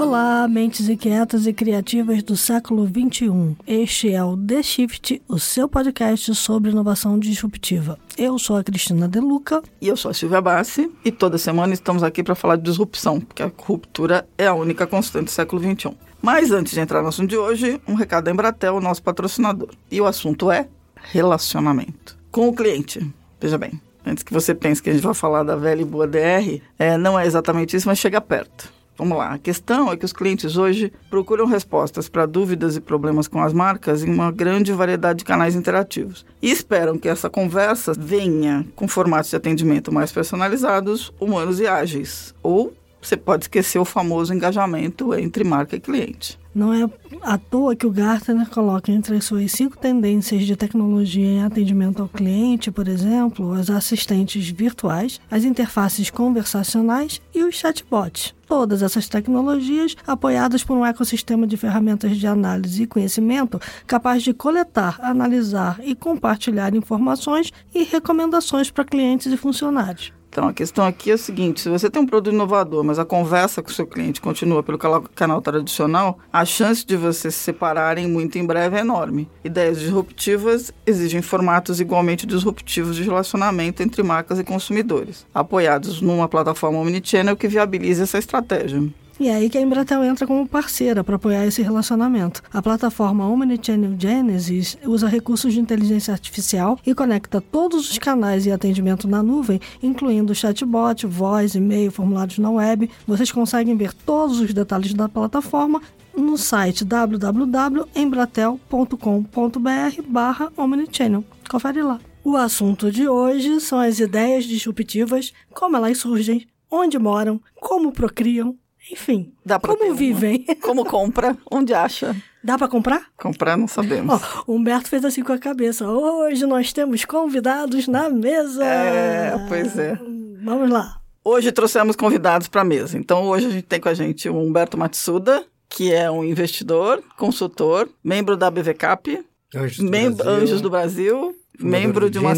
Olá, mentes inquietas e criativas do século XXI. Este é o The Shift, o seu podcast sobre inovação disruptiva. Eu sou a Cristina Deluca. E eu sou a Silvia Bassi. E toda semana estamos aqui para falar de disrupção, porque a ruptura é a única constante do século XXI. Mas antes de entrar no assunto de hoje, um recado da Embratel, nosso patrocinador. E o assunto é relacionamento com o cliente. Veja bem, antes que você pense que a gente vai falar da velha e boa DR, é, não é exatamente isso, mas chega perto. Vamos lá. A questão é que os clientes hoje procuram respostas para dúvidas e problemas com as marcas em uma grande variedade de canais interativos e esperam que essa conversa venha com formatos de atendimento mais personalizados, humanos e ágeis. Ou você pode esquecer o famoso engajamento entre marca e cliente. Não é à toa que o Gartner coloca entre as suas cinco tendências de tecnologia em atendimento ao cliente, por exemplo, os assistentes virtuais, as interfaces conversacionais e os chatbots. Todas essas tecnologias apoiadas por um ecossistema de ferramentas de análise e conhecimento capaz de coletar, analisar e compartilhar informações e recomendações para clientes e funcionários. Então, a questão aqui é o seguinte: se você tem um produto inovador, mas a conversa com o seu cliente continua pelo canal tradicional, a chance de vocês se separarem muito em breve é enorme. Ideias disruptivas exigem formatos igualmente disruptivos de relacionamento entre marcas e consumidores, apoiados numa plataforma omnichannel que viabilize essa estratégia. E é aí que a Embratel entra como parceira para apoiar esse relacionamento. A plataforma Omnichannel Genesis usa recursos de inteligência artificial e conecta todos os canais e atendimento na nuvem, incluindo chatbot, voz, e-mail, formulários na web. Vocês conseguem ver todos os detalhes da plataforma no site www.embratel.com.br barra Omnichannel. Confere lá. O assunto de hoje são as ideias disruptivas, como elas surgem, onde moram, como procriam enfim, Dá pra como vivem? Como compra? Onde acha? Dá para comprar? Comprar não sabemos. o Humberto fez assim com a cabeça. Hoje nós temos convidados na mesa. É, pois é. Vamos lá. Hoje trouxemos convidados para a mesa. Então hoje a gente tem com a gente o Humberto Matsuda, que é um investidor, consultor, membro da BVCAP, Anjos do mem Brasil, Anjos do Brasil, membro de uma.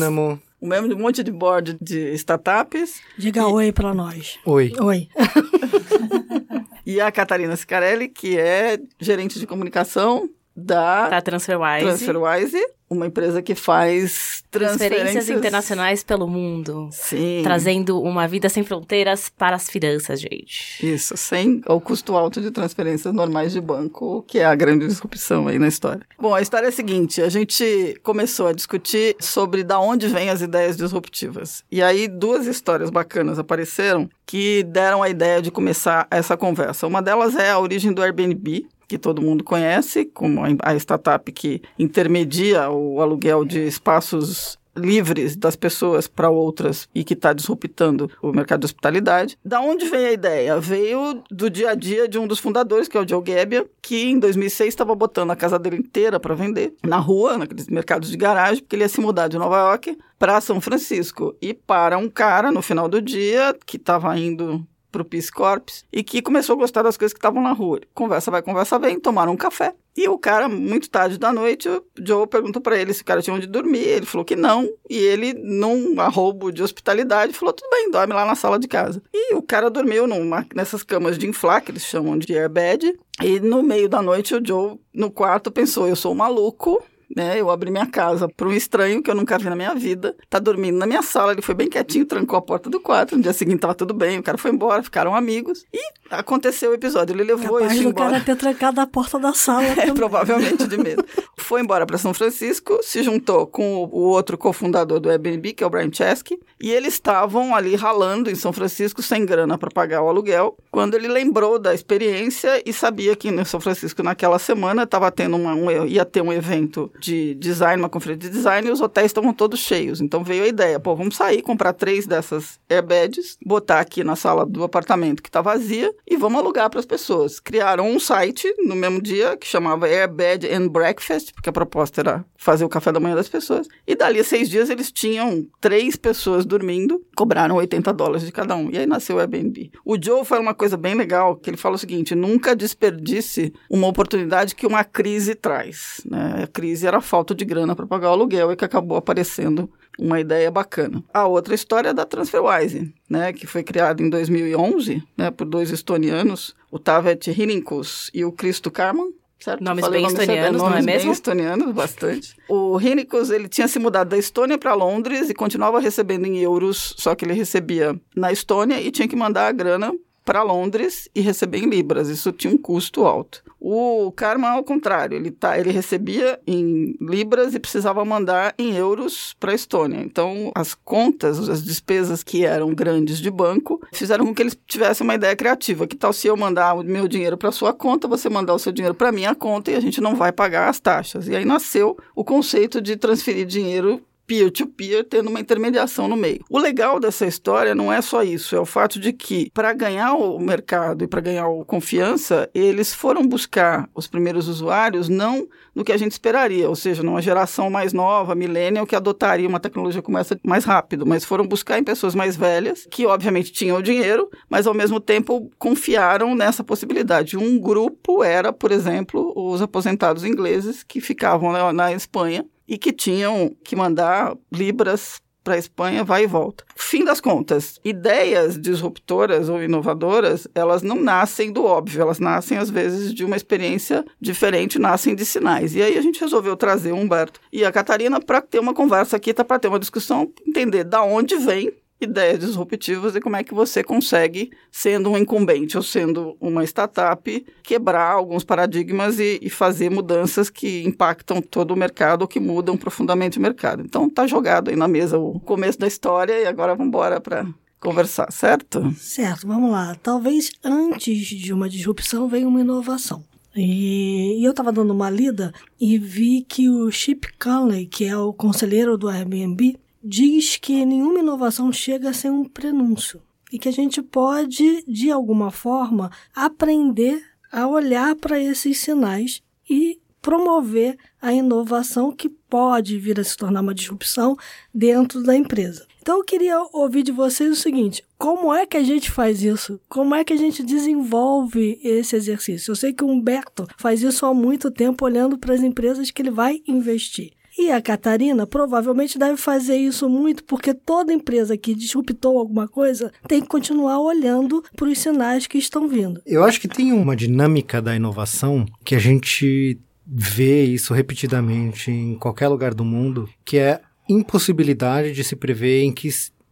Um membro de um monte de board de startups. Diga oi para nós. Oi. Oi. E a Catarina Sicarelli, que é gerente de comunicação da Da TransferWise. TransferWise, uma empresa que faz transferências, Transferências internacionais pelo mundo. Sim. Trazendo uma vida sem fronteiras para as finanças, gente. Isso, sem o custo alto de transferências normais de banco, que é a grande disrupção aí na história. Bom, a história é a seguinte: a gente começou a discutir sobre da onde vêm as ideias disruptivas. E aí duas histórias bacanas apareceram que deram a ideia de começar essa conversa. Uma delas é a origem do Airbnb, que todo mundo conhece, como a startup que intermedia o aluguel de espaços livres das pessoas para outras e que está disruptando o mercado de hospitalidade. Da onde veio a ideia? Veio do dia a dia de um dos fundadores, que é o Joe Gebbia, que em 2006 estava botando a casa dele inteira para vender na rua, naqueles mercados de garagem, porque ele ia se mudar de Nova York para São Francisco. E para um cara, no final do dia, que estava indo pro Peace Corps e que começou a gostar das coisas que estavam na rua. Conversa vai, conversa vem, tomaram um café. E o cara, muito tarde da noite, o Joe perguntou para ele se o cara tinha onde dormir. Ele falou que não. E ele, num arrobo de hospitalidade, falou: tudo bem, dorme lá na sala de casa. E o cara dormiu numa, nessas camas de inflar, que eles chamam de airbed. E no meio da noite, o Joe, no quarto, pensou: eu sou um maluco, né? Eu abri minha casa para um estranho que eu nunca vi na minha vida. Tá dormindo na minha sala, ele foi bem quietinho, trancou a porta do quarto. No dia seguinte tava tudo bem, o cara foi embora, ficaram amigos. E aconteceu o episódio, ele levou Capaz isso do embora. cara ter trancado a porta da sala. É, provavelmente de medo. Foi embora para São Francisco, se juntou com o, o outro cofundador do Airbnb, que é o Brian Chesky, e eles estavam ali ralando em São Francisco sem grana para pagar o aluguel, quando ele lembrou da experiência e sabia que em São Francisco naquela semana estava tendo uma, um, ia ter um evento de design, uma conferência de design, e os hotéis estavam todos cheios. Então veio a ideia, pô, vamos sair, comprar três dessas airbeds, botar aqui na sala do apartamento que está vazia e vamos alugar para as pessoas. Criaram um site no mesmo dia que chamava Airbed and Breakfast, porque a proposta era fazer o café da manhã das pessoas. E dali a seis dias eles tinham três pessoas dormindo, cobraram 80 dólares de cada um. E aí nasceu o Airbnb. O Joe fala uma coisa bem legal, que ele fala o seguinte, nunca desperdice uma oportunidade que uma crise traz. Né? A crise era a falta de grana para pagar o aluguel e que acabou aparecendo uma ideia bacana. A outra história é da TransferWise, né, que foi criada em 2011 né, por dois estonianos, o Tavet Hininkus e o Cristo Karman. Certo? Nomes Falei bem nome estonianos, não é nomes bem mesmo? estonianos, bastante. o Hininkus, ele tinha se mudado da Estônia para Londres e continuava recebendo em euros, só que ele recebia na Estônia e tinha que mandar a grana para Londres e receber em libras. Isso tinha um custo alto. O Karma, ao contrário, ele, tá, ele recebia em libras e precisava mandar em euros para a Estônia. Então, as contas, as despesas que eram grandes de banco, fizeram com que eles tivessem uma ideia criativa. Que tal se eu mandar o meu dinheiro para sua conta, você mandar o seu dinheiro para minha conta e a gente não vai pagar as taxas? E aí nasceu o conceito de transferir dinheiro peer-to-peer, tendo uma intermediação no meio. O legal dessa história não é só isso, é o fato de que, para ganhar o mercado e para ganhar a confiança, eles foram buscar os primeiros usuários não no que a gente esperaria, ou seja, numa geração mais nova, millennial, que adotaria uma tecnologia como essa mais rápido, mas foram buscar em pessoas mais velhas, que obviamente tinham o dinheiro, mas ao mesmo tempo confiaram nessa possibilidade. Um grupo era, por exemplo, os aposentados ingleses que ficavam na, na Espanha e que tinham que mandar libras para a Espanha, vai e volta. Fim das contas, ideias disruptoras ou inovadoras, elas não nascem do óbvio, elas nascem às vezes de uma experiência diferente, nascem de sinais. E aí a gente resolveu trazer o Humberto e a Catarina para ter uma conversa aqui, tá para ter uma discussão, entender da onde vem ideias disruptivas e como é que você consegue, sendo um incumbente ou sendo uma startup, quebrar alguns paradigmas e, e fazer mudanças que impactam todo o mercado ou que mudam profundamente o mercado. Então, está jogado aí na mesa o começo da história e agora vamos embora para conversar, certo? Certo, vamos lá. Talvez antes de uma disrupção venha uma inovação. E, e eu estava dando uma lida e vi que o Chip Conley, que é o conselheiro do Airbnb, diz que nenhuma inovação chega sem um prenúncio e que a gente pode, de alguma forma, aprender a olhar para esses sinais e promover a inovação que pode vir a se tornar uma disrupção dentro da empresa. Então eu queria ouvir de vocês o seguinte: como é que a gente faz isso? Como é que a gente desenvolve esse exercício? Eu sei que o Humberto faz isso há muito tempo olhando para as empresas que ele vai investir. E a Catarina provavelmente deve fazer isso muito porque toda empresa que disruptou alguma coisa tem que continuar olhando para os sinais que estão vindo. Eu acho que tem uma dinâmica da inovação que a gente vê isso repetidamente em qualquer lugar do mundo, que é impossibilidade de se prever em que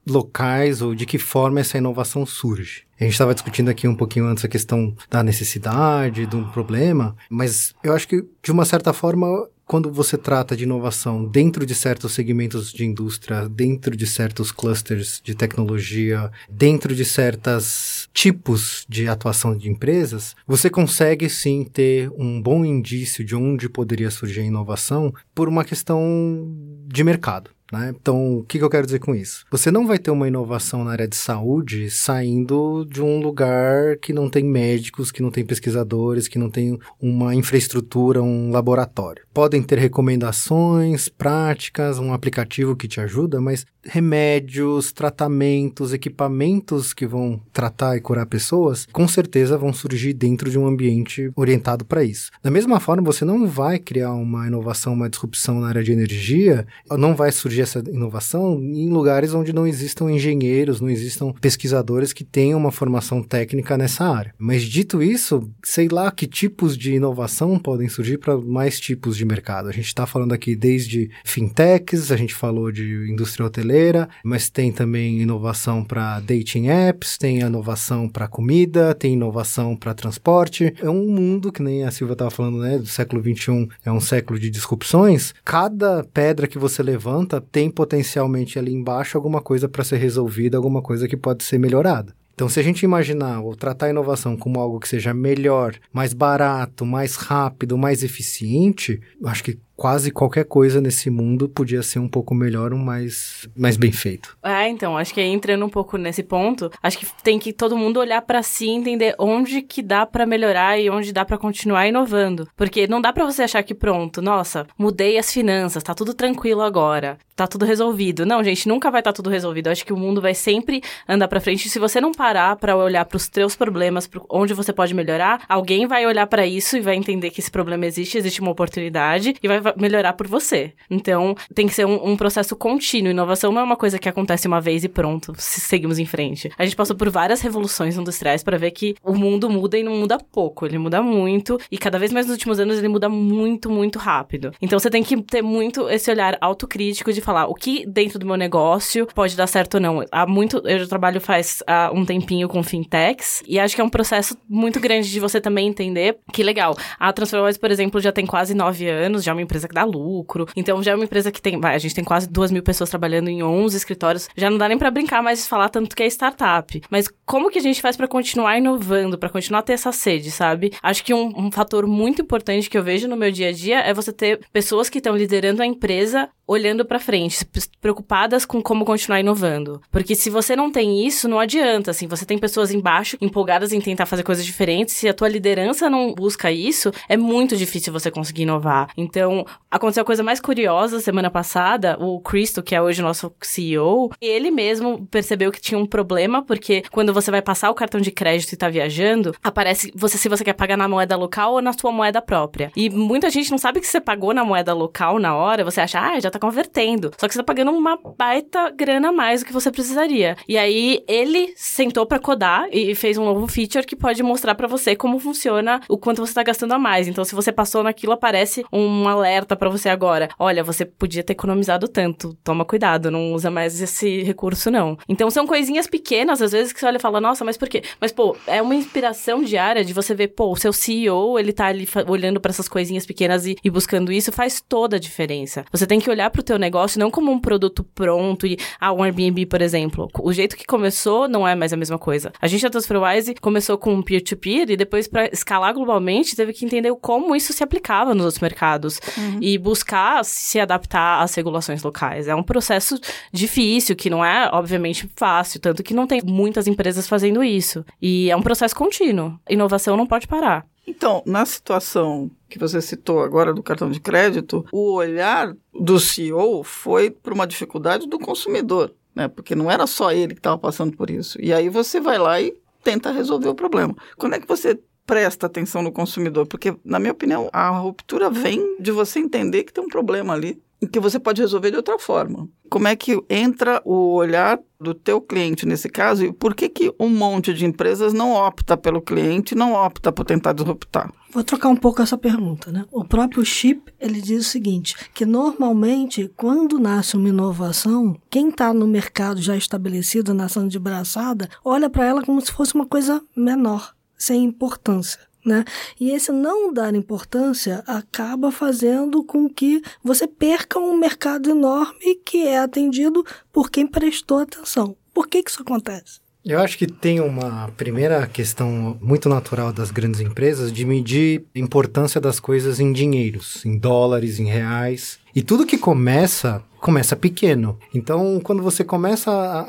locais ou de que forma essa inovação surge. A gente estava discutindo aqui um pouquinho antes a questão da necessidade, do problema, mas eu acho que, de uma certa forma, quando você trata de inovação dentro de certos segmentos de indústria, dentro de certos clusters de tecnologia, dentro de certos tipos de atuação de empresas, você consegue sim ter um bom indício de onde poderia surgir a inovação por uma questão de mercado. Né? Então, o que, que, eu quero dizer com isso? Você não vai ter uma inovação na área de saúde saindo de um lugar que não tem médicos, que não tem pesquisadores, que não tem uma infraestrutura, um laboratório. Podem ter recomendações, práticas, um aplicativo que te ajuda, mas remédios, tratamentos, equipamentos que vão tratar e curar pessoas, com certeza vão surgir dentro de um ambiente orientado para isso. Da mesma forma, você não vai criar uma inovação, uma disrupção na área de energia, não vai surgir essa inovação em lugares onde não existam engenheiros, não existam pesquisadores que tenham uma formação técnica nessa área. Mas dito isso, sei lá que tipos de inovação podem surgir para mais tipos de mercado. A gente está falando aqui desde fintechs, a gente falou de indústria hoteleira, mas tem também inovação para dating apps, tem inovação para comida, tem inovação para transporte. É um mundo que nem a Silvia estava falando, né, do século 21 é um século de disrupções. Cada pedra que você levanta tem potencialmente ali embaixo alguma coisa para ser resolvida, alguma coisa que pode ser melhorada. Então, se a gente imaginar ou tratar a inovação como algo que seja melhor, mais barato, mais rápido, mais eficiente, acho que quase qualquer coisa nesse mundo podia ser um pouco melhor, um mais, mais bem feito. É, então, acho que entrando um pouco nesse ponto, acho que tem que todo mundo olhar para si e entender onde que dá para melhorar e onde dá para continuar inovando. Porque não dá para você achar que pronto, nossa, mudei as finanças, tá tudo tranquilo agora, tá tudo resolvido. Não, gente, nunca vai estar tá tudo resolvido. acho que o mundo vai sempre andar para frente. Se você não parar para olhar para os teus problemas, pra onde você pode melhorar, alguém vai olhar para isso e vai entender que esse problema existe, existe uma oportunidade e vai melhorar por você. Então, tem que ser um, um processo contínuo. Inovação não é uma coisa que acontece uma vez e pronto, seguimos em frente. A gente passou por várias revoluções industriais para ver que o mundo muda e não muda pouco, ele muda muito e cada vez mais nos últimos anos ele muda muito, muito rápido. Então você tem que ter muito esse olhar autocrítico de falar o que dentro do meu negócio pode dar certo ou não. Há muito, eu já trabalho faz há um tempinho com fintechs e acho que é um processo muito grande de você também entender que legal. A TransferWise, por exemplo, já tem quase nove anos, já é uma empresa que dá lucro, então já é uma empresa que tem, a gente tem quase duas mil pessoas trabalhando em 11 escritórios, já não dá nem para brincar mais de falar tanto que é startup. Mas como que a gente faz para continuar inovando, para continuar a ter essa sede, sabe? Acho que um, um fator muito importante que eu vejo no meu dia a dia é você ter pessoas que estão liderando a empresa olhando para frente, preocupadas com como continuar inovando. Porque se você não tem isso, não adianta, assim, você tem pessoas embaixo empolgadas em tentar fazer coisas diferentes, se a tua liderança não busca isso, é muito difícil você conseguir inovar. Então, aconteceu a coisa mais curiosa semana passada, o Cristo, que é hoje nosso CEO, ele mesmo percebeu que tinha um problema, porque quando você vai passar o cartão de crédito e tá viajando, aparece você se você quer pagar na moeda local ou na sua moeda própria. E muita gente não sabe que você pagou na moeda local na hora, você acha, ah, já tá convertendo. Só que você tá pagando uma baita grana a mais do que você precisaria. E aí ele sentou para codar e fez um novo feature que pode mostrar para você como funciona o quanto você tá gastando a mais. Então, se você passou naquilo, aparece um alerta para você agora. Olha, você podia ter economizado tanto. Toma cuidado, não usa mais esse recurso, não. Então, são coisinhas pequenas, às vezes, que você olha e fala, nossa, mas por quê? Mas, pô, é uma inspiração diária de você ver, pô, o seu CEO, ele tá ali olhando para essas coisinhas pequenas e, e buscando isso, faz toda a diferença. Você tem que olhar para o teu negócio não como um produto pronto e, ah, um Airbnb, por exemplo. O jeito que começou não é mais a mesma coisa. A gente, a TransferWise, começou com peer-to-peer -peer, e depois, para escalar globalmente, teve que entender como isso se aplicava nos outros mercados uhum. e buscar se adaptar às regulações locais. É um processo difícil, que não é, obviamente, fácil, tanto que não tem muitas empresas fazendo isso. E é um processo contínuo. Inovação não pode parar. Então, na situação que você citou agora do cartão de crédito, o olhar do CEO foi para uma dificuldade do consumidor, né? Porque não era só ele que estava passando por isso. E aí você vai lá e tenta resolver o problema. Quando é que você presta atenção no consumidor? Porque, na minha opinião, a ruptura vem de você entender que tem um problema ali que você pode resolver de outra forma. Como é que entra o olhar do teu cliente nesse caso e por que que um monte de empresas não opta pelo cliente, não opta por tentar disruptar? Vou trocar um pouco essa pergunta, né? O próprio Chip, ele diz o seguinte, que normalmente quando nasce uma inovação, quem está no mercado já estabelecido, nação de braçada, olha para ela como se fosse uma coisa menor, sem importância. Né? E esse não dar importância acaba fazendo com que você perca um mercado enorme que é atendido por quem prestou atenção. Por que, que isso acontece? Eu acho que tem uma primeira questão muito natural das grandes empresas de medir a importância das coisas em dinheiros, em dólares, em reais. E tudo que começa começa pequeno. Então, quando você começa a,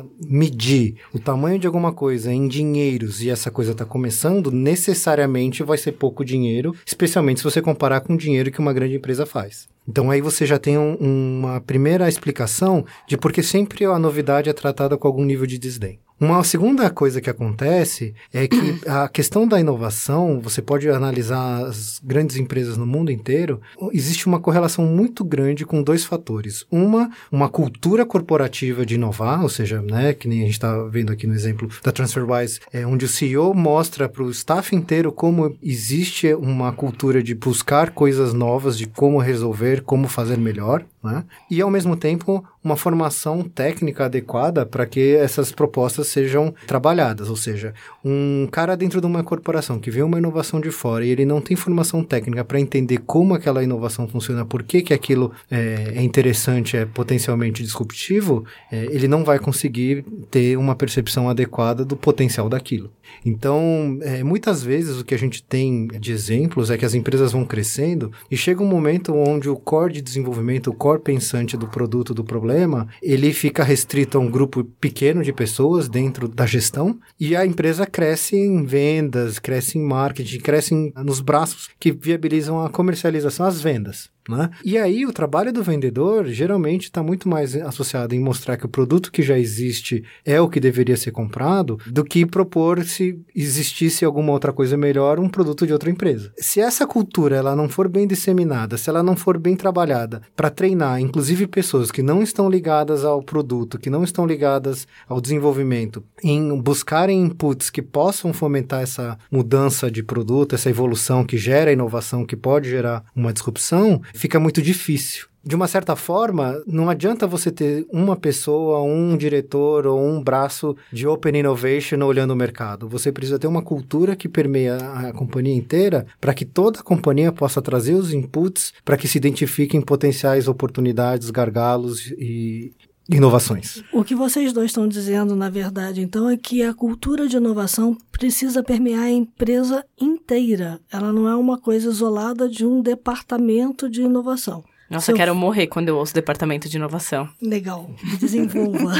a, medir o tamanho de alguma coisa em dinheiros e essa coisa está começando, necessariamente vai ser pouco dinheiro, especialmente se você comparar com o dinheiro que uma grande empresa faz. Então aí você já tem um, uma primeira explicação de por que sempre a novidade é tratada com algum nível de desdém. Uma segunda coisa que acontece é que a questão da inovação, você pode analisar as grandes empresas no mundo inteiro, existe uma correlação muito grande com dois fatores. Uma, uma cultura corporativa de inovar, ou seja, né, que nem a gente está vendo aqui no exemplo da TransferWise, é, onde o CEO mostra para o staff inteiro como existe uma cultura de buscar coisas novas, de como resolver, como fazer melhor, né? e ao mesmo tempo uma formação técnica adequada para que essas propostas sejam trabalhadas. Ou seja, um cara dentro de uma corporação que vê uma inovação de fora e ele não tem formação técnica para entender como aquela inovação funciona, por que, que aquilo é, é interessante, é potencialmente disruptivo, é, ele não vai conseguir ter uma percepção adequada do potencial daquilo. Então, é, muitas vezes o que a gente tem de exemplos é que as empresas vão crescendo e chega um momento onde o core de desenvolvimento, o core pensante do produto, do problema, ele fica restrito a um grupo pequeno de pessoas dentro da gestão e a empresa cresce em vendas, cresce em marketing, cresce nos braços que viabilizam a comercialização, as vendas. Né? E aí o trabalho do vendedor geralmente está muito mais associado em mostrar que o produto que já existe é o que deveria ser comprado do que propor se existisse alguma outra coisa melhor um produto de outra empresa. Se essa cultura ela não for bem disseminada, se ela não for bem trabalhada para treinar, inclusive pessoas que não estão ligadas ao produto, que não estão ligadas ao desenvolvimento, em buscarem inputs que possam fomentar essa mudança de produto, essa evolução que gera inovação, que pode gerar uma disrupção, fica muito difícil de uma certa forma, não adianta você ter uma pessoa, um diretor ou um braço de Open Innovation olhando o mercado. Você precisa ter uma cultura que permeia a companhia inteira para que toda a companhia possa trazer os inputs para que se identifiquem potenciais oportunidades, gargalos e, inovações. O que vocês dois estão dizendo, na verdade, então, é que a cultura de inovação precisa permear a empresa inteira. Ela não é uma coisa isolada de um departamento de inovação. Nossa, eu quero morrer quando eu ouço departamento de inovação. Legal, desenvolva.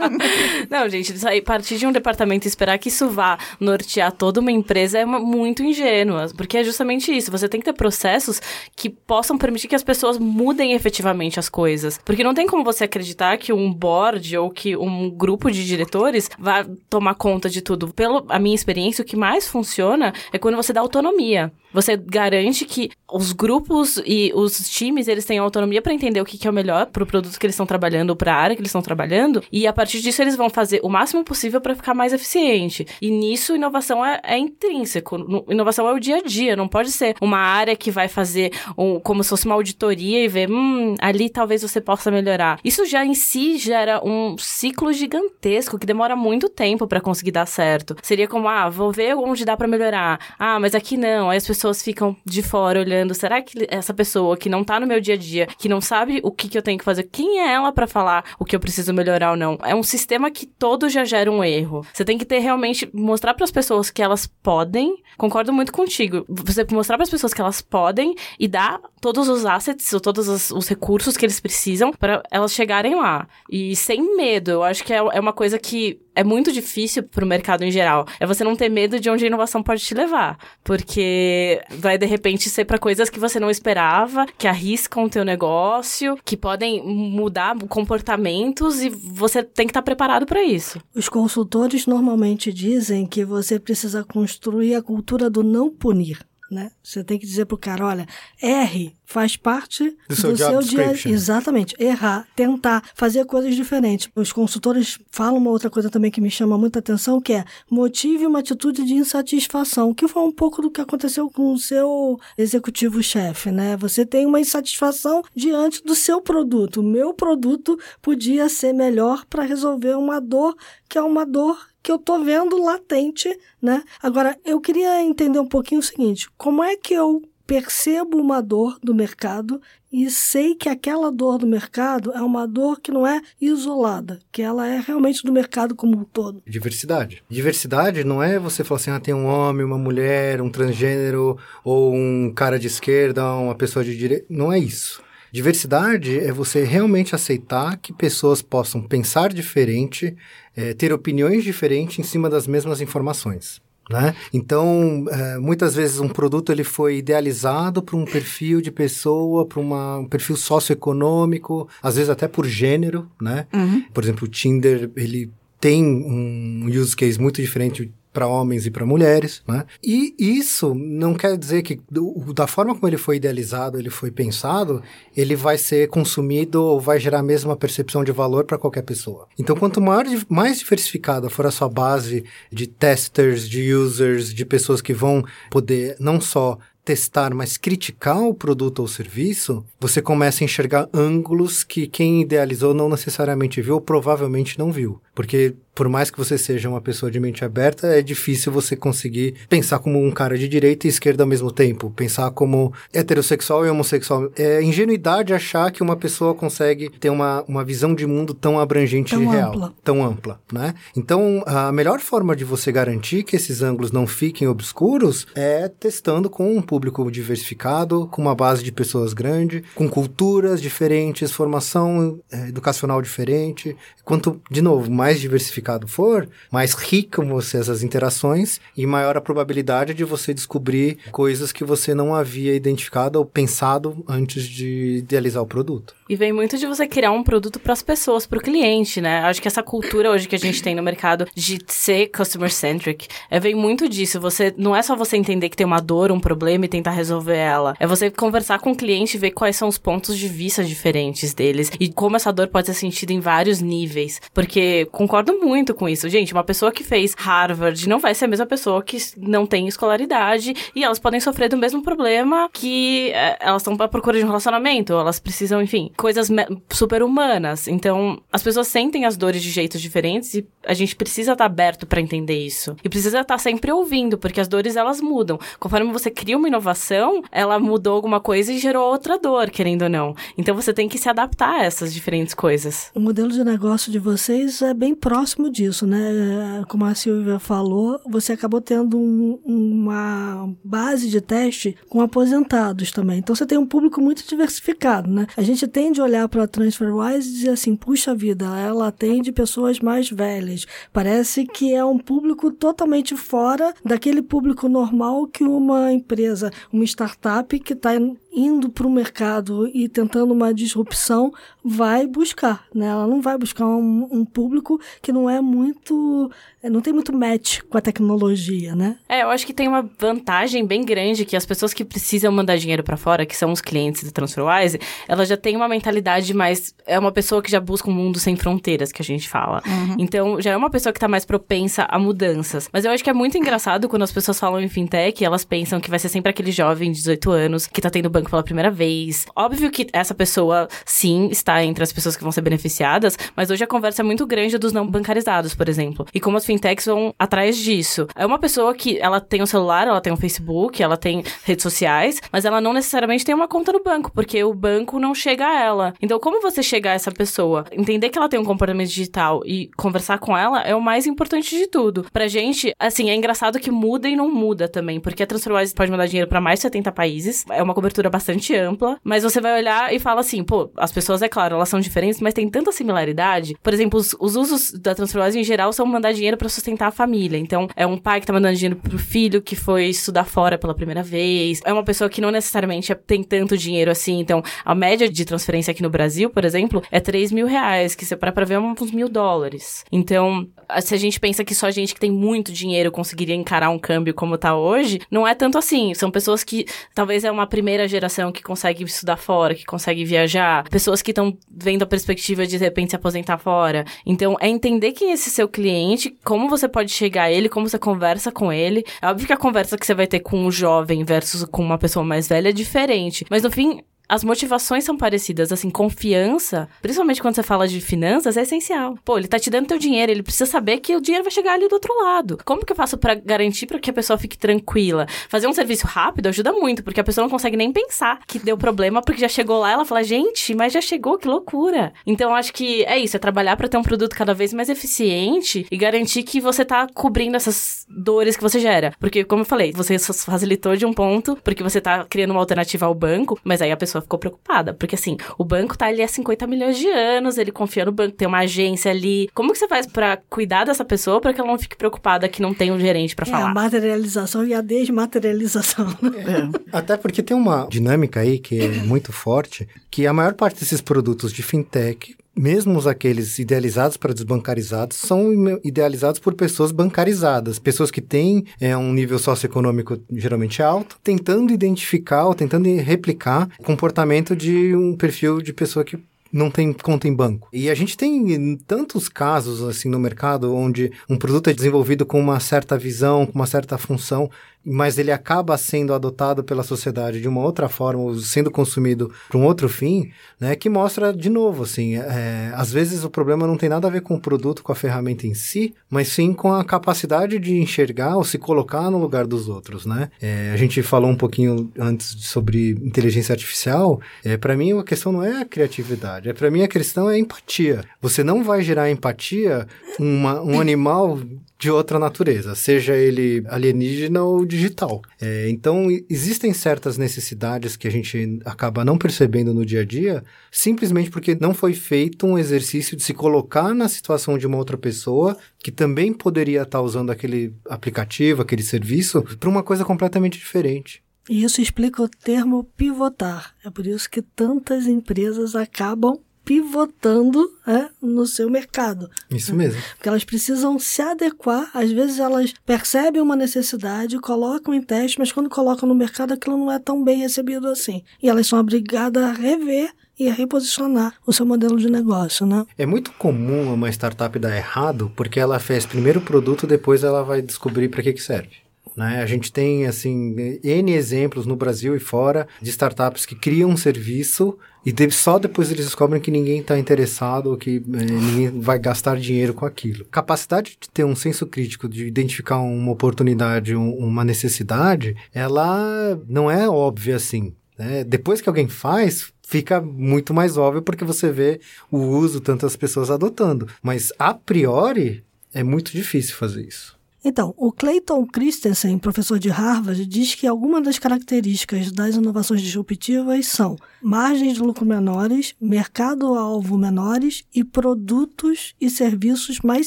Não, gente, partir de um departamento e esperar que isso vá nortear toda uma empresa é uma, muito ingênua, porque é justamente isso. Você tem que ter processos que possam permitir que as pessoas mudem efetivamente as coisas. Porque não tem como você acreditar que um board ou que um grupo de diretores vá tomar conta de tudo. Pela minha experiência, o que mais funciona é quando você dá autonomia. Você garante que os grupos e os times, eles têm autonomia para entender o que, que é o melhor para o produto que eles estão trabalhando, para a área que eles estão trabalhando, e a partir disso eles vão fazer o máximo possível para ficar mais eficiente. E nisso, inovação é, é intrínseco. Inovação é o dia a dia, não pode ser uma área que vai fazer um, como se fosse uma auditoria e ver, hum, ali talvez você possa melhorar. Isso já em si gera um ciclo gigantesco que demora muito tempo para conseguir dar certo. Seria como, ah, vou ver onde dá para melhorar. Ah, mas aqui não. Aí as pessoas pessoas ficam de fora olhando, será que essa pessoa que não tá no meu dia a dia, que não sabe o que, que eu tenho que fazer, quem é ela para falar o que eu preciso melhorar ou não? É um sistema que todo já gera um erro. Você tem que ter realmente mostrar para as pessoas que elas podem. Concordo muito contigo. Você mostrar para as pessoas que elas podem e dar todos os assets ou todos os, os recursos que eles precisam para elas chegarem lá. E sem medo. Eu acho que é, é uma coisa que é muito difícil para o mercado em geral. É você não ter medo de onde a inovação pode te levar, porque vai de repente ser para coisas que você não esperava, que arriscam o teu negócio, que podem mudar comportamentos e você tem que estar tá preparado para isso. Os consultores normalmente dizem que você precisa construir a cultura do não punir né? Você tem que dizer pro cara, olha, R faz parte do, do seu, seu dia. Exatamente. Errar, tentar, fazer coisas diferentes. Os consultores falam uma outra coisa também que me chama muita atenção, que é motive uma atitude de insatisfação, que foi um pouco do que aconteceu com o seu executivo-chefe, né? Você tem uma insatisfação diante do seu produto. O meu produto podia ser melhor para resolver uma dor que é uma dor que eu tô vendo latente, né? Agora, eu queria entender um pouquinho o seguinte: como é que eu percebo uma dor do mercado e sei que aquela dor do mercado é uma dor que não é isolada, que ela é realmente do mercado como um todo. Diversidade. Diversidade não é você falar assim, ah, tem um homem, uma mulher, um transgênero, ou um cara de esquerda, uma pessoa de direita. Não é isso. Diversidade é você realmente aceitar que pessoas possam pensar diferente, é, ter opiniões diferentes em cima das mesmas informações. Né? Então, é, muitas vezes um produto ele foi idealizado para um perfil de pessoa, para um perfil socioeconômico, às vezes até por gênero, né? Uhum. Por exemplo, o Tinder, ele tem um use case muito diferente para homens e para mulheres, né? E isso não quer dizer que do, da forma como ele foi idealizado, ele foi pensado, ele vai ser consumido ou vai gerar a mesma percepção de valor para qualquer pessoa. Então, quanto maior, mais diversificada for a sua base de testers, de users, de pessoas que vão poder não só testar, mas criticar o produto ou serviço, você começa a enxergar ângulos que quem idealizou não necessariamente viu ou provavelmente não viu. Porque por mais que você seja uma pessoa de mente aberta, é difícil você conseguir pensar como um cara de direita e esquerda ao mesmo tempo, pensar como heterossexual e homossexual. É ingenuidade achar que uma pessoa consegue ter uma, uma visão de mundo tão abrangente tão e real, ampla. tão ampla, né? Então, a melhor forma de você garantir que esses ângulos não fiquem obscuros é testando com um público diversificado, com uma base de pessoas grande, com culturas diferentes, formação é, educacional diferente. Quanto, de novo, mais diversificado for, mais rica vão ser essas interações e maior a probabilidade de você descobrir coisas que você não havia identificado ou pensado antes de idealizar o produto. E vem muito de você criar um produto para as pessoas, para o cliente, né? Acho que essa cultura hoje que a gente tem no mercado de ser customer centric, é, vem muito disso. Você não é só você entender que tem uma dor, um problema e tentar resolver ela. É você conversar com o cliente e ver quais são os pontos de vista diferentes deles e como essa dor pode ser sentida em vários níveis. Porque concordo muito com isso. Gente, uma pessoa que fez Harvard não vai ser a mesma pessoa que não tem escolaridade e elas podem sofrer do mesmo problema que é, elas estão à procura de um relacionamento, elas precisam, enfim, coisas super humanas. Então, as pessoas sentem as dores de jeitos diferentes e a gente precisa estar tá aberto para entender isso. E precisa estar tá sempre ouvindo, porque as dores elas mudam. Conforme você cria uma inovação, ela mudou alguma coisa e gerou outra dor, querendo ou não. Então você tem que se adaptar a essas diferentes coisas. O modelo de negócio de vocês é bem próximo disso, né? Como a Silvia falou, você acabou tendo um, uma base de teste com aposentados também. Então você tem um público muito diversificado, né? A gente a olhar para a TransferWise e dizer assim, puxa vida, ela atende pessoas mais velhas. Parece que é um público totalmente fora daquele público normal que uma empresa, uma startup que está indo para o mercado e tentando uma disrupção vai buscar, né? Ela não vai buscar um, um, público que não é muito, não tem muito match com a tecnologia, né? É, eu acho que tem uma vantagem bem grande que as pessoas que precisam mandar dinheiro para fora, que são os clientes do TransferWise, elas já têm uma mentalidade mais é uma pessoa que já busca um mundo sem fronteiras, que a gente fala. Uhum. Então, já é uma pessoa que está mais propensa a mudanças. Mas eu acho que é muito engraçado quando as pessoas falam em fintech, elas pensam que vai ser sempre aquele jovem de 18 anos que está tendo banco pela primeira vez. Óbvio que essa pessoa, sim, está entre as pessoas que vão ser beneficiadas, mas hoje a conversa é muito grande dos não bancarizados, por exemplo. E como as fintechs vão atrás disso. É uma pessoa que ela tem um celular, ela tem um Facebook, ela tem redes sociais, mas ela não necessariamente tem uma conta no banco, porque o banco não chega a ela. Então, como você chegar a essa pessoa, entender que ela tem um comportamento digital e conversar com ela é o mais importante de tudo. Pra gente, assim, é engraçado que muda e não muda também, porque a TransferWise pode mandar dinheiro para mais de 70 países, é uma cobertura bastante ampla, mas você vai olhar e fala assim, pô, as pessoas, é claro, elas são diferentes, mas tem tanta similaridade. Por exemplo, os, os usos da TransferWise em geral são mandar dinheiro para sustentar a família. Então, é um pai que tá mandando dinheiro pro filho que foi estudar fora pela primeira vez. É uma pessoa que não necessariamente tem tanto dinheiro assim. Então, a média de transferência aqui no Brasil, por exemplo, é 3 mil reais, que você para pra ver é uns mil dólares. Então, se a gente pensa que só gente que tem muito dinheiro conseguiria encarar um câmbio como tá hoje, não é tanto assim. São pessoas que talvez é uma primeira geração que consegue estudar fora, que consegue viajar, pessoas que estão vendo a perspectiva de de repente se aposentar fora. Então, é entender quem é esse seu cliente, como você pode chegar a ele, como você conversa com ele. É óbvio que a conversa que você vai ter com um jovem versus com uma pessoa mais velha é diferente. Mas no fim, as motivações são parecidas, assim, confiança, principalmente quando você fala de finanças, é essencial. Pô, ele tá te dando teu dinheiro, ele precisa saber que o dinheiro vai chegar ali do outro lado. Como que eu faço para garantir para que a pessoa fique tranquila? Fazer um serviço rápido ajuda muito, porque a pessoa não consegue nem pensar que deu problema, porque já chegou lá, ela fala, gente, mas já chegou, que loucura. Então, acho que é isso, é trabalhar para ter um produto cada vez mais eficiente e garantir que você tá cobrindo essas dores que você gera. Porque, como eu falei, você facilitou de um ponto, porque você tá criando uma alternativa ao banco, mas aí a pessoa ficou preocupada. Porque assim, o banco tá ali há 50 milhões de anos, ele confia no banco, tem uma agência ali. Como que você faz para cuidar dessa pessoa para que ela não fique preocupada que não tem um gerente para é, falar? A materialização e a desmaterialização. É. Até porque tem uma dinâmica aí que é muito forte, que a maior parte desses produtos de fintech mesmo aqueles idealizados para desbancarizados são idealizados por pessoas bancarizadas, pessoas que têm é, um nível socioeconômico geralmente alto, tentando identificar ou tentando replicar o comportamento de um perfil de pessoa que não tem conta em banco. E a gente tem tantos casos assim no mercado onde um produto é desenvolvido com uma certa visão, com uma certa função, mas ele acaba sendo adotado pela sociedade de uma outra forma, sendo consumido para um outro fim, né, que mostra de novo, assim, é, às vezes o problema não tem nada a ver com o produto, com a ferramenta em si, mas sim com a capacidade de enxergar ou se colocar no lugar dos outros, né? É, a gente falou um pouquinho antes sobre inteligência artificial, é, para mim a questão não é a criatividade, é para mim a questão é a empatia. Você não vai gerar empatia uma, um animal de outra natureza, seja ele alienígena ou digital. É, então, existem certas necessidades que a gente acaba não percebendo no dia a dia, simplesmente porque não foi feito um exercício de se colocar na situação de uma outra pessoa que também poderia estar usando aquele aplicativo, aquele serviço, para uma coisa completamente diferente. E isso explica o termo pivotar. É por isso que tantas empresas acabam pivotando é, no seu mercado. Isso mesmo. Porque elas precisam se adequar. Às vezes elas percebem uma necessidade, colocam em teste, mas quando colocam no mercado aquilo não é tão bem recebido assim. E elas são obrigadas a rever e a reposicionar o seu modelo de negócio, né? É muito comum uma startup dar errado porque ela fez primeiro o produto, depois ela vai descobrir para que, que serve. Né? A gente tem assim N exemplos no Brasil e fora de startups que criam um serviço e de, só depois eles descobrem que ninguém está interessado, que é, ninguém vai gastar dinheiro com aquilo. Capacidade de ter um senso crítico, de identificar uma oportunidade, um, uma necessidade, ela não é óbvia assim. Né? Depois que alguém faz, fica muito mais óbvio porque você vê o uso tantas pessoas adotando. Mas a priori é muito difícil fazer isso. Então, o Clayton Christensen, professor de Harvard, diz que algumas das características das inovações disruptivas são margens de lucro menores, mercado-alvo menores e produtos e serviços mais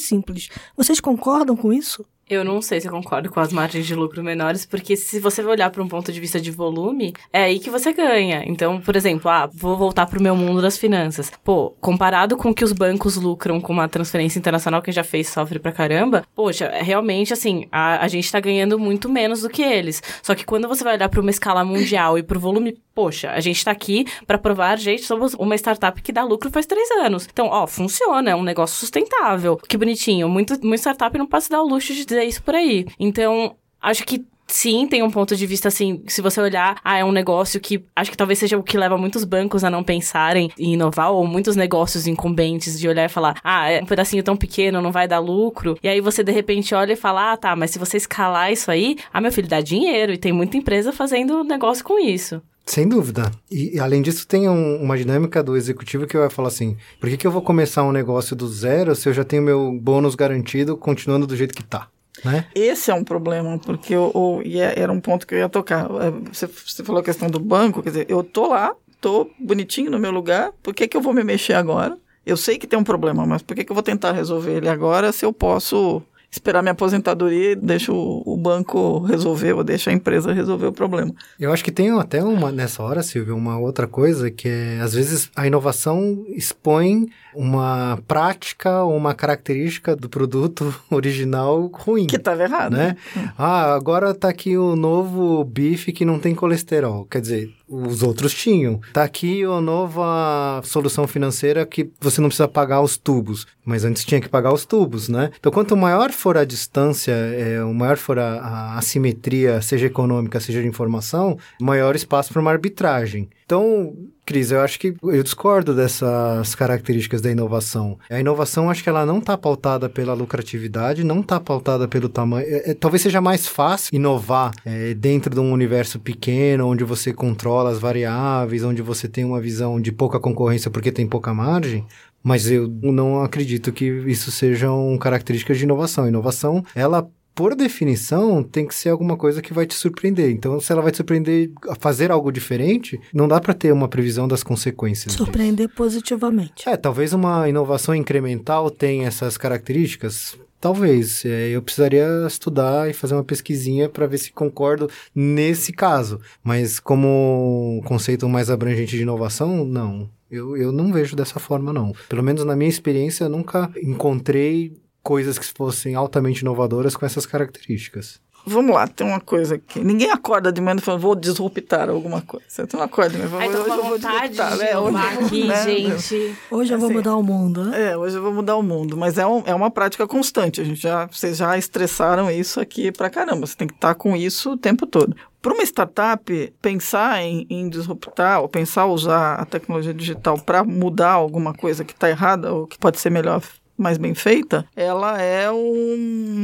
simples. Vocês concordam com isso? Eu não sei se eu concordo com as margens de lucro menores, porque se você olhar para um ponto de vista de volume, é aí que você ganha. Então, por exemplo, ah, vou voltar para o meu mundo das finanças. Pô, comparado com o que os bancos lucram com uma transferência internacional que já fez sofre pra caramba, poxa, é realmente assim, a, a gente tá ganhando muito menos do que eles. Só que quando você vai olhar para uma escala mundial e pro volume, poxa, a gente tá aqui para provar, gente, somos uma startup que dá lucro faz três anos. Então, ó, funciona, é um negócio sustentável. Que bonitinho. Muito, muito startup não pode se dar o luxo de dizer isso por aí. Então, acho que Sim, tem um ponto de vista assim, se você olhar, ah, é um negócio que acho que talvez seja o que leva muitos bancos a não pensarem em inovar, ou muitos negócios incumbentes de olhar e falar, ah, é um pedacinho tão pequeno, não vai dar lucro. E aí você de repente olha e fala, ah, tá, mas se você escalar isso aí, ah, meu filho, dá dinheiro, e tem muita empresa fazendo negócio com isso. Sem dúvida. E, além disso, tem um, uma dinâmica do executivo que vai falar assim: por que, que eu vou começar um negócio do zero se eu já tenho meu bônus garantido continuando do jeito que tá? Né? Esse é um problema, porque eu, eu, e é, era um ponto que eu ia tocar. É, você, você falou a questão do banco, quer dizer, eu tô lá, tô bonitinho no meu lugar, por que, que eu vou me mexer agora? Eu sei que tem um problema, mas por que, que eu vou tentar resolver ele agora se eu posso esperar minha aposentadoria e deixo o banco resolver ou deixa a empresa resolver o problema. Eu acho que tem até uma, nessa hora, Silvia, uma outra coisa que é, às vezes, a inovação expõe uma prática ou uma característica do produto original ruim. Que estava errado. Né? Hum. Ah, agora tá aqui o novo bife que não tem colesterol. Quer dizer, os outros tinham. Tá aqui a nova solução financeira que você não precisa pagar os tubos, mas antes tinha que pagar os tubos, né? Então, quanto maior for a distância, é, o maior for a, a assimetria, seja econômica, seja de informação, maior espaço para uma arbitragem. Então, Cris, eu acho que eu discordo dessas características da inovação. A inovação, acho que ela não está pautada pela lucratividade, não está pautada pelo tamanho. É, é, talvez seja mais fácil inovar é, dentro de um universo pequeno, onde você controla as variáveis, onde você tem uma visão de pouca concorrência porque tem pouca margem. Mas eu não acredito que isso sejam características de inovação. Inovação, ela por definição, tem que ser alguma coisa que vai te surpreender. Então, se ela vai te surpreender a fazer algo diferente, não dá para ter uma previsão das consequências. Surpreender disso. positivamente. É, talvez uma inovação incremental tenha essas características. Talvez. É, eu precisaria estudar e fazer uma pesquisinha para ver se concordo nesse caso. Mas como conceito mais abrangente de inovação, não. Eu, eu não vejo dessa forma, não. Pelo menos na minha experiência, eu nunca encontrei coisas que fossem altamente inovadoras com essas características. Vamos lá, tem uma coisa que ninguém acorda de manhã falando, vou disruptar alguma coisa. Você não acorda de manhã Ai, tô hoje eu vou disruptar. É, hoje, aqui, né? gente. Hoje eu vou assim, mudar o mundo, né? É, hoje eu vou mudar o mundo. Mas é, um, é uma prática constante. A gente já, vocês já estressaram isso aqui pra caramba. Você tem que estar com isso o tempo todo. Para uma startup, pensar em, em, disruptar ou pensar usar a tecnologia digital para mudar alguma coisa que está errada ou que pode ser melhor mais bem feita, ela é um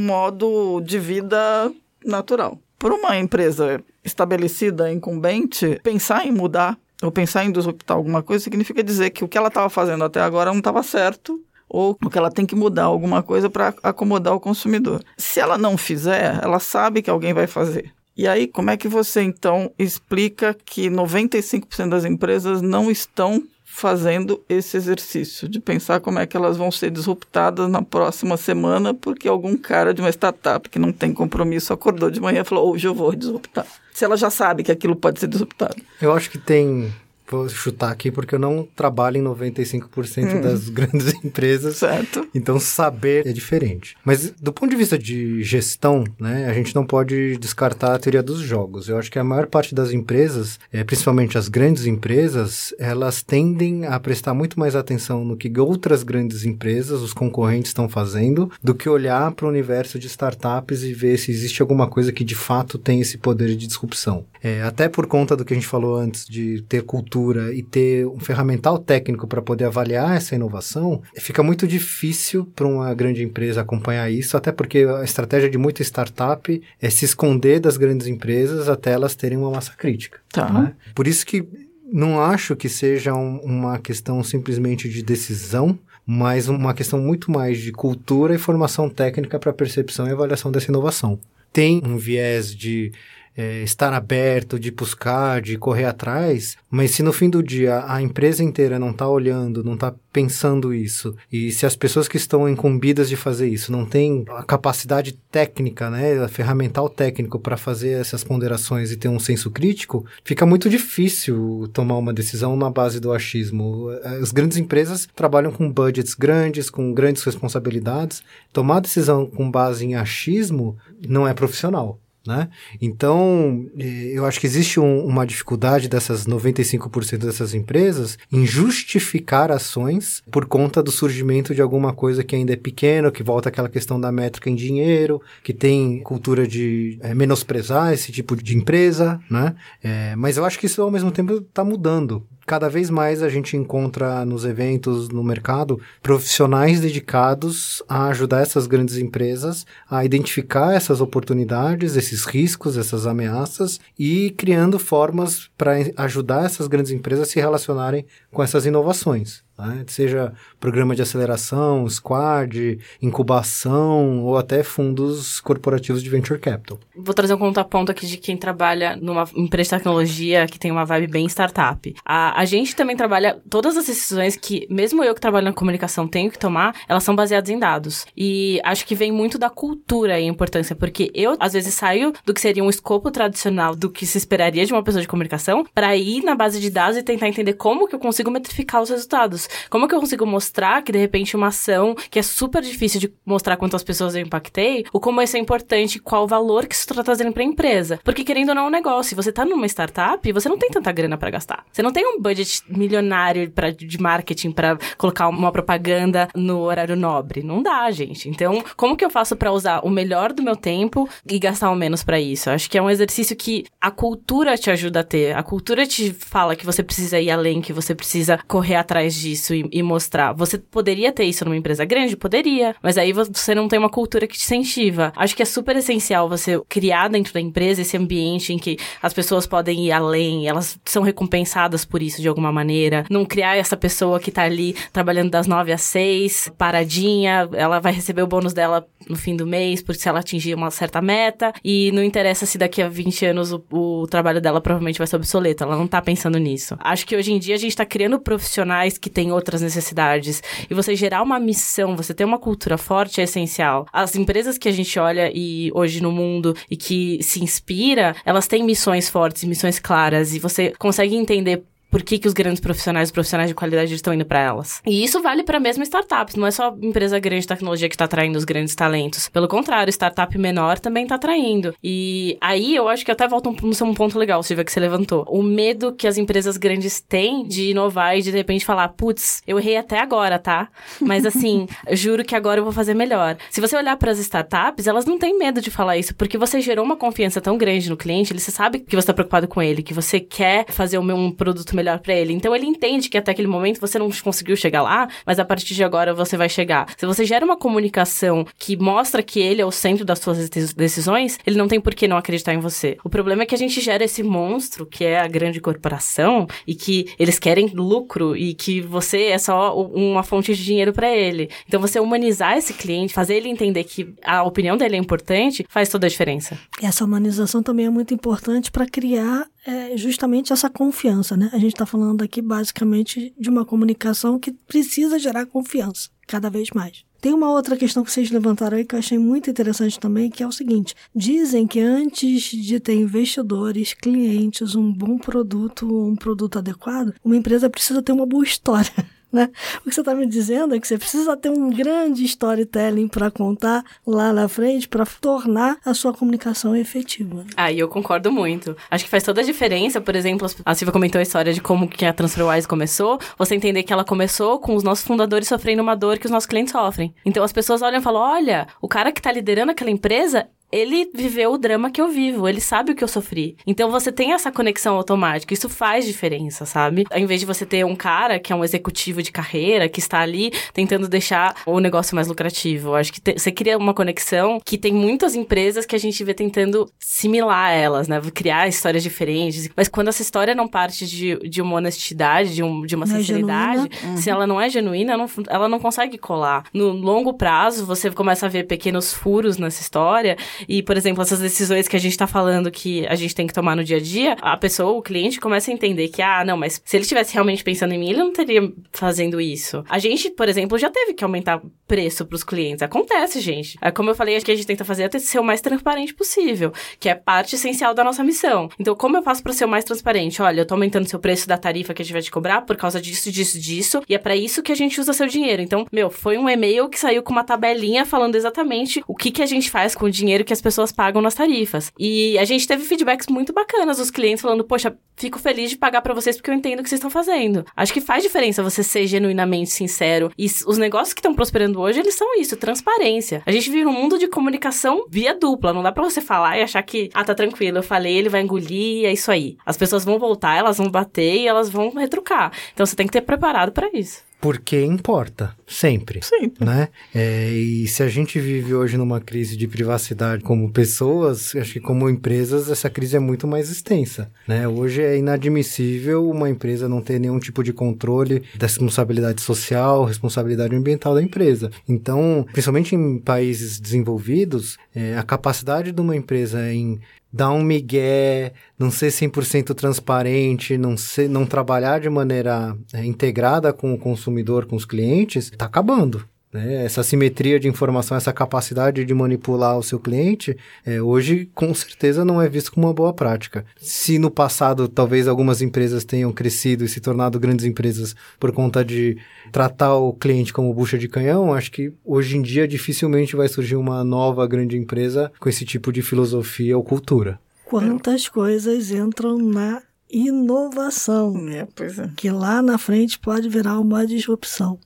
modo de vida natural. Para uma empresa estabelecida, incumbente, pensar em mudar ou pensar em disruptar alguma coisa significa dizer que o que ela estava fazendo até agora não estava certo ou que ela tem que mudar alguma coisa para acomodar o consumidor. Se ela não fizer, ela sabe que alguém vai fazer. E aí, como é que você então explica que 95% das empresas não estão fazendo esse exercício de pensar como é que elas vão ser disruptadas na próxima semana porque algum cara de uma startup que não tem compromisso acordou de manhã e falou: hoje eu vou disruptar. Se ela já sabe que aquilo pode ser disruptado. Eu acho que tem vou chutar aqui porque eu não trabalho em 95% hum. das grandes empresas. Certo. Então saber é diferente. Mas do ponto de vista de gestão, né, a gente não pode descartar a teoria dos jogos. Eu acho que a maior parte das empresas, é, principalmente as grandes empresas, elas tendem a prestar muito mais atenção no que outras grandes empresas, os concorrentes estão fazendo, do que olhar para o universo de startups e ver se existe alguma coisa que de fato tem esse poder de disrupção. É, até por conta do que a gente falou antes de ter cultura e ter um ferramental técnico para poder avaliar essa inovação, fica muito difícil para uma grande empresa acompanhar isso, até porque a estratégia de muita startup é se esconder das grandes empresas até elas terem uma massa crítica. Tá. Né? Por isso que não acho que seja um, uma questão simplesmente de decisão, mas uma questão muito mais de cultura e formação técnica para percepção e avaliação dessa inovação. Tem um viés de é, estar aberto, de buscar, de correr atrás, mas se no fim do dia a empresa inteira não está olhando, não está pensando isso, e se as pessoas que estão incumbidas de fazer isso não têm a capacidade técnica, né, a ferramental técnico para fazer essas ponderações e ter um senso crítico, fica muito difícil tomar uma decisão na base do achismo. As grandes empresas trabalham com budgets grandes, com grandes responsabilidades. Tomar decisão com base em achismo não é profissional. Né? Então, eh, eu acho que existe um, uma dificuldade dessas 95% dessas empresas em justificar ações por conta do surgimento de alguma coisa que ainda é pequena, que volta àquela questão da métrica em dinheiro, que tem cultura de é, menosprezar esse tipo de empresa, né? É, mas eu acho que isso ao mesmo tempo está mudando cada vez mais a gente encontra nos eventos, no mercado, profissionais dedicados a ajudar essas grandes empresas a identificar essas oportunidades, esses riscos, essas ameaças e criando formas para ajudar essas grandes empresas a se relacionarem com essas inovações. Né? Seja programa de aceleração, squad, incubação ou até fundos corporativos de venture capital. Vou trazer um contraponto aqui de quem trabalha numa empresa de tecnologia que tem uma vibe bem startup. A, a gente também trabalha todas as decisões que, mesmo eu que trabalho na comunicação, tenho que tomar, elas são baseadas em dados. E acho que vem muito da cultura e importância, porque eu, às vezes, saio do que seria um escopo tradicional do que se esperaria de uma pessoa de comunicação para ir na base de dados e tentar entender como que eu consigo metrificar os resultados. Como que eu consigo mostrar que, de repente, uma ação que é super difícil de mostrar quantas pessoas eu impactei, o como isso é importante, qual o valor que isso está trazendo para a empresa. Porque, querendo ou não, é um negócio. Você tá numa startup, você não tem tanta grana para gastar. Você não tem um budget milionário pra, de marketing para colocar uma propaganda no horário nobre. Não dá, gente. Então, como que eu faço para usar o melhor do meu tempo e gastar o menos para isso? Acho que é um exercício que a cultura te ajuda a ter. A cultura te fala que você precisa ir além, que você precisa correr atrás disso isso e, e, mostrar. Você poderia ter isso numa empresa grande? Poderia. Mas aí você não tem uma cultura que te incentiva. Acho que é super essencial você criar dentro da empresa esse ambiente em que as pessoas podem ir além, elas são recompensadas por isso de alguma maneira. Não criar essa pessoa que tá ali trabalhando das nove às seis, paradinha, ela vai receber o bônus dela no fim do mês, porque se ela atingir uma certa meta, e não interessa se daqui a 20 anos o, o trabalho dela provavelmente vai ser obsoleto. Ela não tá pensando nisso. Acho que hoje em dia a gente tá criando profissionais que têm outras necessidades. E você gerar uma missão, você ter uma cultura forte é essencial. As empresas que a gente olha e hoje no mundo e que se inspira, elas têm missões fortes, missões claras, e você consegue entender por que, que os grandes profissionais, os profissionais de qualidade estão indo para elas. E isso vale para mesmo startups, não é só empresa grande de tecnologia que está atraindo os grandes talentos. Pelo contrário, startup menor também está atraindo. E aí eu acho que até volta um, um ponto legal, Silvia, que você levantou. O medo que as empresas grandes têm de inovar e de de repente falar, putz, eu errei até agora, tá? Mas assim, juro que agora eu vou fazer melhor. Se você olhar para as startups, elas não têm medo de falar isso, porque você gerou uma confiança tão grande no cliente, ele sabe que você está preocupado com ele, que você quer fazer um produto melhor melhor para ele. Então ele entende que até aquele momento você não conseguiu chegar lá, mas a partir de agora você vai chegar. Se você gera uma comunicação que mostra que ele é o centro das suas decisões, ele não tem por que não acreditar em você. O problema é que a gente gera esse monstro que é a grande corporação e que eles querem lucro e que você é só uma fonte de dinheiro para ele. Então você humanizar esse cliente, fazer ele entender que a opinião dele é importante, faz toda a diferença. Essa humanização também é muito importante para criar é, justamente essa confiança, né? A gente está falando aqui basicamente de uma comunicação que precisa gerar confiança cada vez mais. Tem uma outra questão que vocês levantaram aí que eu achei muito interessante também, que é o seguinte: dizem que antes de ter investidores, clientes, um bom produto, um produto adequado, uma empresa precisa ter uma boa história. Né? O que você está me dizendo é que você precisa ter um grande storytelling para contar lá na frente para tornar a sua comunicação efetiva. E eu concordo muito. Acho que faz toda a diferença, por exemplo, a Silvia comentou a história de como que a TransferWise começou, você entender que ela começou com os nossos fundadores sofrendo uma dor que os nossos clientes sofrem. Então as pessoas olham e falam: olha, o cara que está liderando aquela empresa, ele viveu o drama que eu vivo, ele sabe o que eu sofri. Então você tem essa conexão automática, isso faz diferença, sabe? Ao invés de você ter um cara que é um executivo de carreira, que está ali tentando deixar o negócio mais lucrativo. Eu acho que te, você cria uma conexão que tem muitas empresas que a gente vê tentando similar elas, né? Criar histórias diferentes. Mas quando essa história não parte de, de uma honestidade, de, um, de uma não é sinceridade, é uhum. se ela não é genuína, não, ela não consegue colar. No longo prazo, você começa a ver pequenos furos nessa história e, por exemplo, essas decisões que a gente tá falando que a gente tem que tomar no dia a dia, a pessoa, o cliente, começa a entender que, ah, não, mas se ele estivesse realmente pensando em mim, ele não teria fazendo isso. A gente, por exemplo, já teve que aumentar preço pros clientes. Acontece, gente. É, como eu falei, acho que a gente tenta fazer é ser o mais transparente possível, que é parte essencial da nossa missão. Então, como eu faço para ser o mais transparente? Olha, eu tô aumentando seu preço da tarifa que a gente vai te cobrar por causa disso, disso, disso, e é para isso que a gente usa seu dinheiro. Então, meu, foi um e-mail que saiu com uma tabelinha falando exatamente o que, que a gente faz com o dinheiro que que as pessoas pagam nas tarifas. E a gente teve feedbacks muito bacanas dos clientes falando: Poxa, fico feliz de pagar para vocês porque eu entendo o que vocês estão fazendo. Acho que faz diferença você ser genuinamente sincero. E os negócios que estão prosperando hoje, eles são isso, transparência. A gente vive um mundo de comunicação via dupla. Não dá para você falar e achar que, ah, tá tranquilo, eu falei, ele vai engolir, é isso aí. As pessoas vão voltar, elas vão bater e elas vão retrucar. Então você tem que ter preparado para isso porque importa, sempre. Sempre. Né? É, e se a gente vive hoje numa crise de privacidade como pessoas, acho que como empresas, essa crise é muito mais extensa. Né? Hoje é inadmissível uma empresa não ter nenhum tipo de controle da responsabilidade social, responsabilidade ambiental da empresa. Então, principalmente em países desenvolvidos, é, a capacidade de uma empresa em dar um migué, não ser 100% transparente, não, ser, não trabalhar de maneira é, integrada com o consumidor, com os clientes, está acabando. Né? Essa simetria de informação, essa capacidade de manipular o seu cliente, é, hoje com certeza não é visto como uma boa prática. Se no passado talvez algumas empresas tenham crescido e se tornado grandes empresas por conta de tratar o cliente como bucha de canhão, acho que hoje em dia dificilmente vai surgir uma nova grande empresa com esse tipo de filosofia ou cultura. Quantas coisas entram na inovação, é, pois é. que lá na frente pode virar uma disrupção.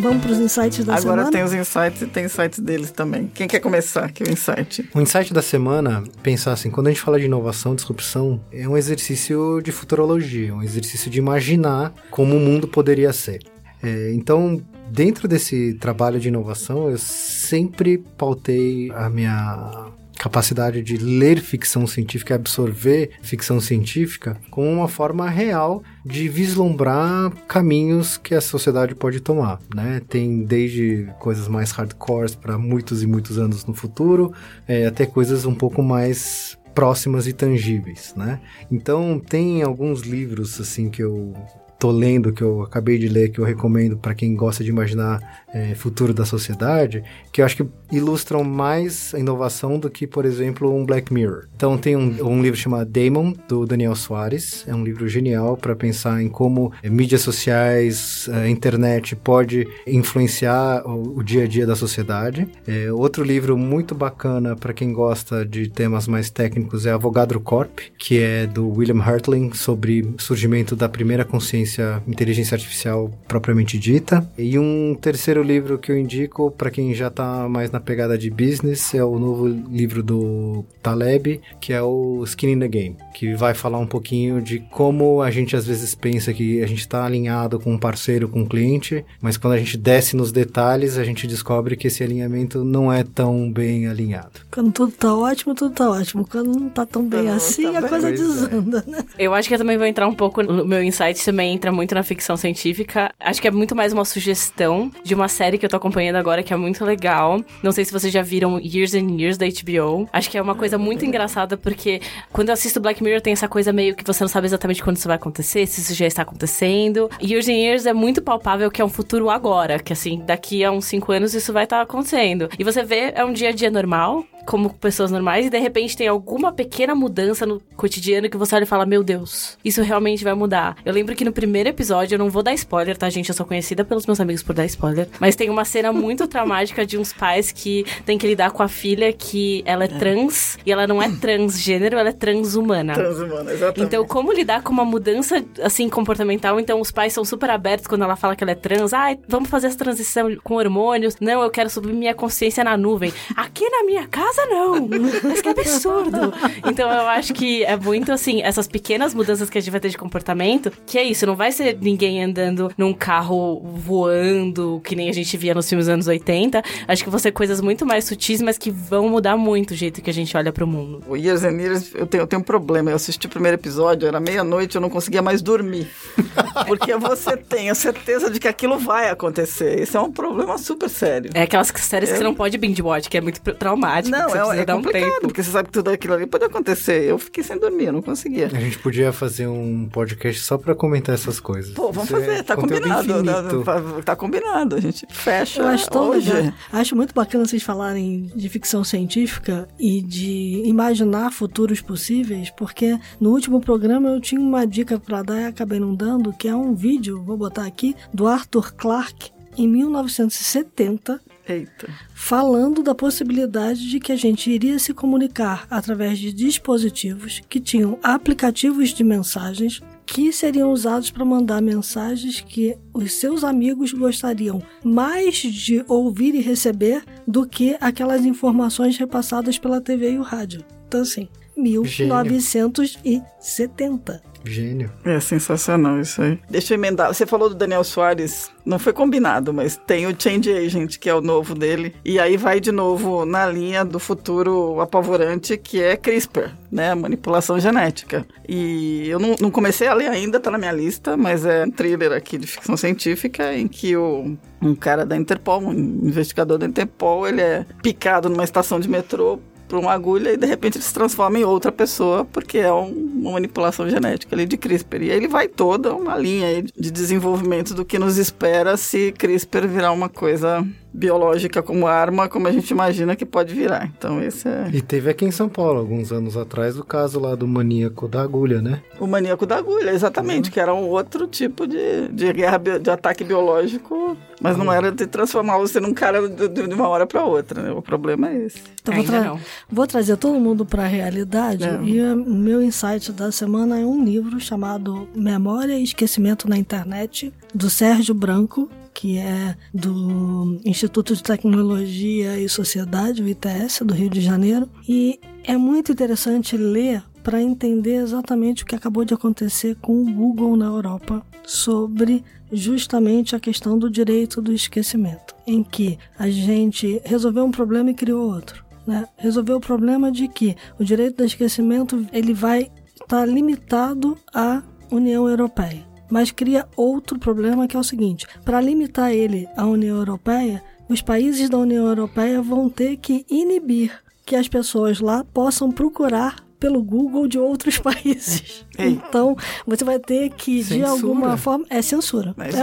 Vamos para os insights da Agora semana? Agora tem os insights e tem insights deles também. Quem quer começar aqui o insight? O insight da semana, pensar assim, quando a gente fala de inovação, disrupção, é um exercício de futurologia, um exercício de imaginar como o mundo poderia ser. É, então, dentro desse trabalho de inovação, eu sempre pautei a minha capacidade de ler ficção científica e absorver ficção científica como uma forma real de vislumbrar caminhos que a sociedade pode tomar, né? Tem desde coisas mais hardcore para muitos e muitos anos no futuro, é, até coisas um pouco mais próximas e tangíveis, né? Então tem alguns livros assim que eu tô lendo, que eu acabei de ler, que eu recomendo para quem gosta de imaginar é, futuro da sociedade, que eu acho que ilustram mais a inovação do que, por exemplo, um Black Mirror. Então tem um, um livro chamado Damon, do Daniel Soares, é um livro genial para pensar em como é, mídias sociais, a internet pode influenciar o, o, dia a dia da sociedade. É, outro livro muito bacana para quem gosta de temas mais técnicos é Avogadro Corp, que é do William Hartling, sobre o surgimento da primeira consciência ciência, inteligência artificial propriamente dita. E um terceiro livro que eu indico para quem já está mais na pegada de business é o novo livro do Taleb, que é o Skin in the Game, que vai falar um pouquinho de como a gente às vezes pensa que a gente está alinhado com um parceiro, com um cliente, mas quando a gente desce nos detalhes, a gente descobre que esse alinhamento não é tão bem alinhado. Quando tudo tá ótimo, tudo tá ótimo. Quando não tá tão bem Não, assim, tá a bem. coisa é. desanda, né? Eu acho que eu também vou entrar um pouco no meu insight, também entra muito na ficção científica. Acho que é muito mais uma sugestão de uma série que eu tô acompanhando agora que é muito legal. Não sei se vocês já viram Years and Years da HBO. Acho que é uma coisa muito engraçada porque quando eu assisto Black Mirror tem essa coisa meio que você não sabe exatamente quando isso vai acontecer, se isso já está acontecendo. Years and Years é muito palpável que é um futuro agora, que assim, daqui a uns cinco anos isso vai estar acontecendo. E você vê, é um dia a dia normal, como pessoas normais, e de repente tem alguma pequena mudança no cotidiano que você olha e fala: Meu Deus, isso realmente vai mudar. Eu lembro que no primeiro episódio, eu não vou dar spoiler, tá, gente? Eu sou conhecida pelos meus amigos por dar spoiler. Mas tem uma cena muito traumática de uns pais que tem que lidar com a filha que ela é trans e ela não é transgênero, ela é transhumana. Transhumana, exatamente. Então, como lidar com uma mudança, assim, comportamental? Então, os pais são super abertos quando ela fala que ela é trans. Ah, vamos fazer essa transição com hormônios. Não, eu quero subir minha consciência na nuvem. Aqui na minha casa, não. Mas que absurdo. Então, eu acho que é muito, assim, essas pequenas mudanças que a gente vai ter de comportamento, que é isso, não vai ser ninguém andando num carro voando, que nem a gente via nos filmes dos anos 80. Acho que vão ser coisas muito mais sutis, mas que vão mudar muito o jeito que a gente olha pro mundo. O Years and Years, eu tenho, eu tenho um problema. Eu assisti o primeiro episódio, era meia-noite, eu não conseguia mais dormir. Porque você tem a certeza de que aquilo vai acontecer. Isso é um problema super sério. É aquelas séries que você não pode binge watch, que é muito traumático. Não, você é, é dar um tempo. porque você sabe que tudo aquilo ali pode acontecer. Eu fiquei sem dormir, eu não conseguia. A gente podia fazer um podcast só pra comentar essas coisas. Pô, vamos Isso é fazer, tá conteúdo combinado. infinito. Tá, tá combinado, a gente fecha Eu acho tão hoje. legal. Acho muito bacana vocês falarem de ficção científica e de imaginar futuros possíveis, porque no último programa eu tinha uma dica pra dar e acabei não dando, que é um vídeo, vou botar aqui, do Arthur Clarke em 1970, Eita. falando da possibilidade de que a gente iria se comunicar através de dispositivos que tinham aplicativos de mensagens que seriam usados para mandar mensagens que os seus amigos gostariam mais de ouvir e receber do que aquelas informações repassadas pela TV e o rádio. Então, assim, 1970. Gênio. É sensacional isso aí. Deixa eu emendar. Você falou do Daniel Soares, não foi combinado, mas tem o Change Agent, que é o novo dele. E aí vai de novo na linha do futuro apavorante, que é CRISPR, né? Manipulação genética. E eu não, não comecei a ler ainda, tá na minha lista, mas é um thriller aqui de ficção científica em que o, um cara da Interpol, um investigador da Interpol, ele é picado numa estação de metrô por uma agulha e de repente ele se transforma em outra pessoa porque é um- uma manipulação genética ali de CRISPR. E aí ele vai toda uma linha de desenvolvimento do que nos espera se CRISPR virar uma coisa biológica como arma, como a gente imagina que pode virar. Então esse é E teve aqui em São Paulo, alguns anos atrás, o caso lá do maníaco da agulha, né? o maníaco da agulha, exatamente, que era um outro tipo de, de guerra, de ataque biológico, mas não era de transformar você num cara de, de uma hora para outra, né? O problema é esse. Então, vou, tra- não. vou trazer todo mundo para a realidade É. e o meu insight da semana é um livro chamado Memória e Esquecimento na Internet, do Sérgio Branco, que é do Instituto de Tecnologia e Sociedade, o ITS, do Rio de Janeiro. E é muito interessante ler para entender exatamente o que acabou de acontecer com o Google na Europa sobre justamente a questão do direito do esquecimento, em que a gente resolveu um problema e criou outro. Né? Resolveu o problema de que o direito do esquecimento ele vai estar limitado à União Europeia, mas cria outro problema que é o seguinte: para limitar ele à União Europeia, os países da União Europeia vão ter que inibir que as pessoas lá possam procurar pelo Google de outros países. Ei. Então, você vai ter que, de Censura. alguma forma. É censura. Mas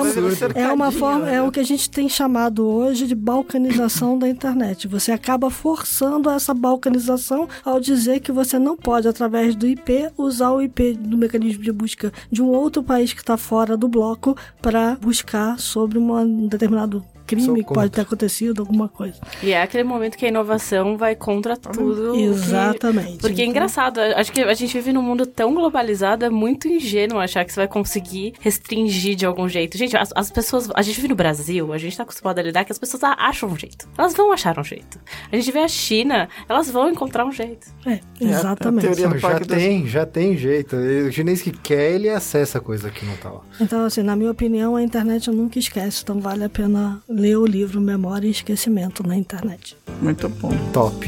É, é uma forma, é né? o que a gente tem chamado hoje de balcanização da internet. Você acaba forçando essa balcanização ao dizer que você não pode, através do IP, usar o IP do mecanismo de busca de um outro país que está fora do bloco para buscar sobre um determinado crime que pode ter acontecido, alguma coisa. E é aquele momento que a inovação vai contra tudo. Exatamente. Que... Porque é engraçado, acho que a gente vive num mundo tão globalizado, é muito ingênuo achar que você vai conseguir restringir de algum jeito. Gente, as, as pessoas. A gente vive no Brasil, a gente tá acostumado a lidar que as pessoas acham um jeito. Elas vão achar um jeito. A gente vê a China, elas vão encontrar um jeito. É, exatamente. É, Não, já tem, já tem jeito. O chinês que quer, ele acessa a coisa que não tá lá. Então, assim, na minha opinião, a internet nunca esquece. Então vale a pena ler o livro Memória e Esquecimento na internet. Muito bom. Top.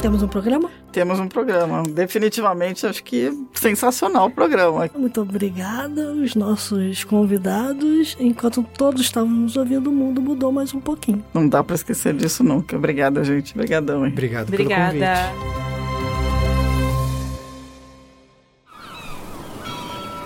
Temos um programa? Temos um programa. Definitivamente, acho que sensacional o programa. Muito obrigada aos nossos convidados. Enquanto todos estávamos nos ouvindo, o mundo mudou mais um pouquinho. Não dá para esquecer disso nunca. Obrigada, gente. Obrigadão, hein? Obrigado Obrigada. pelo convite.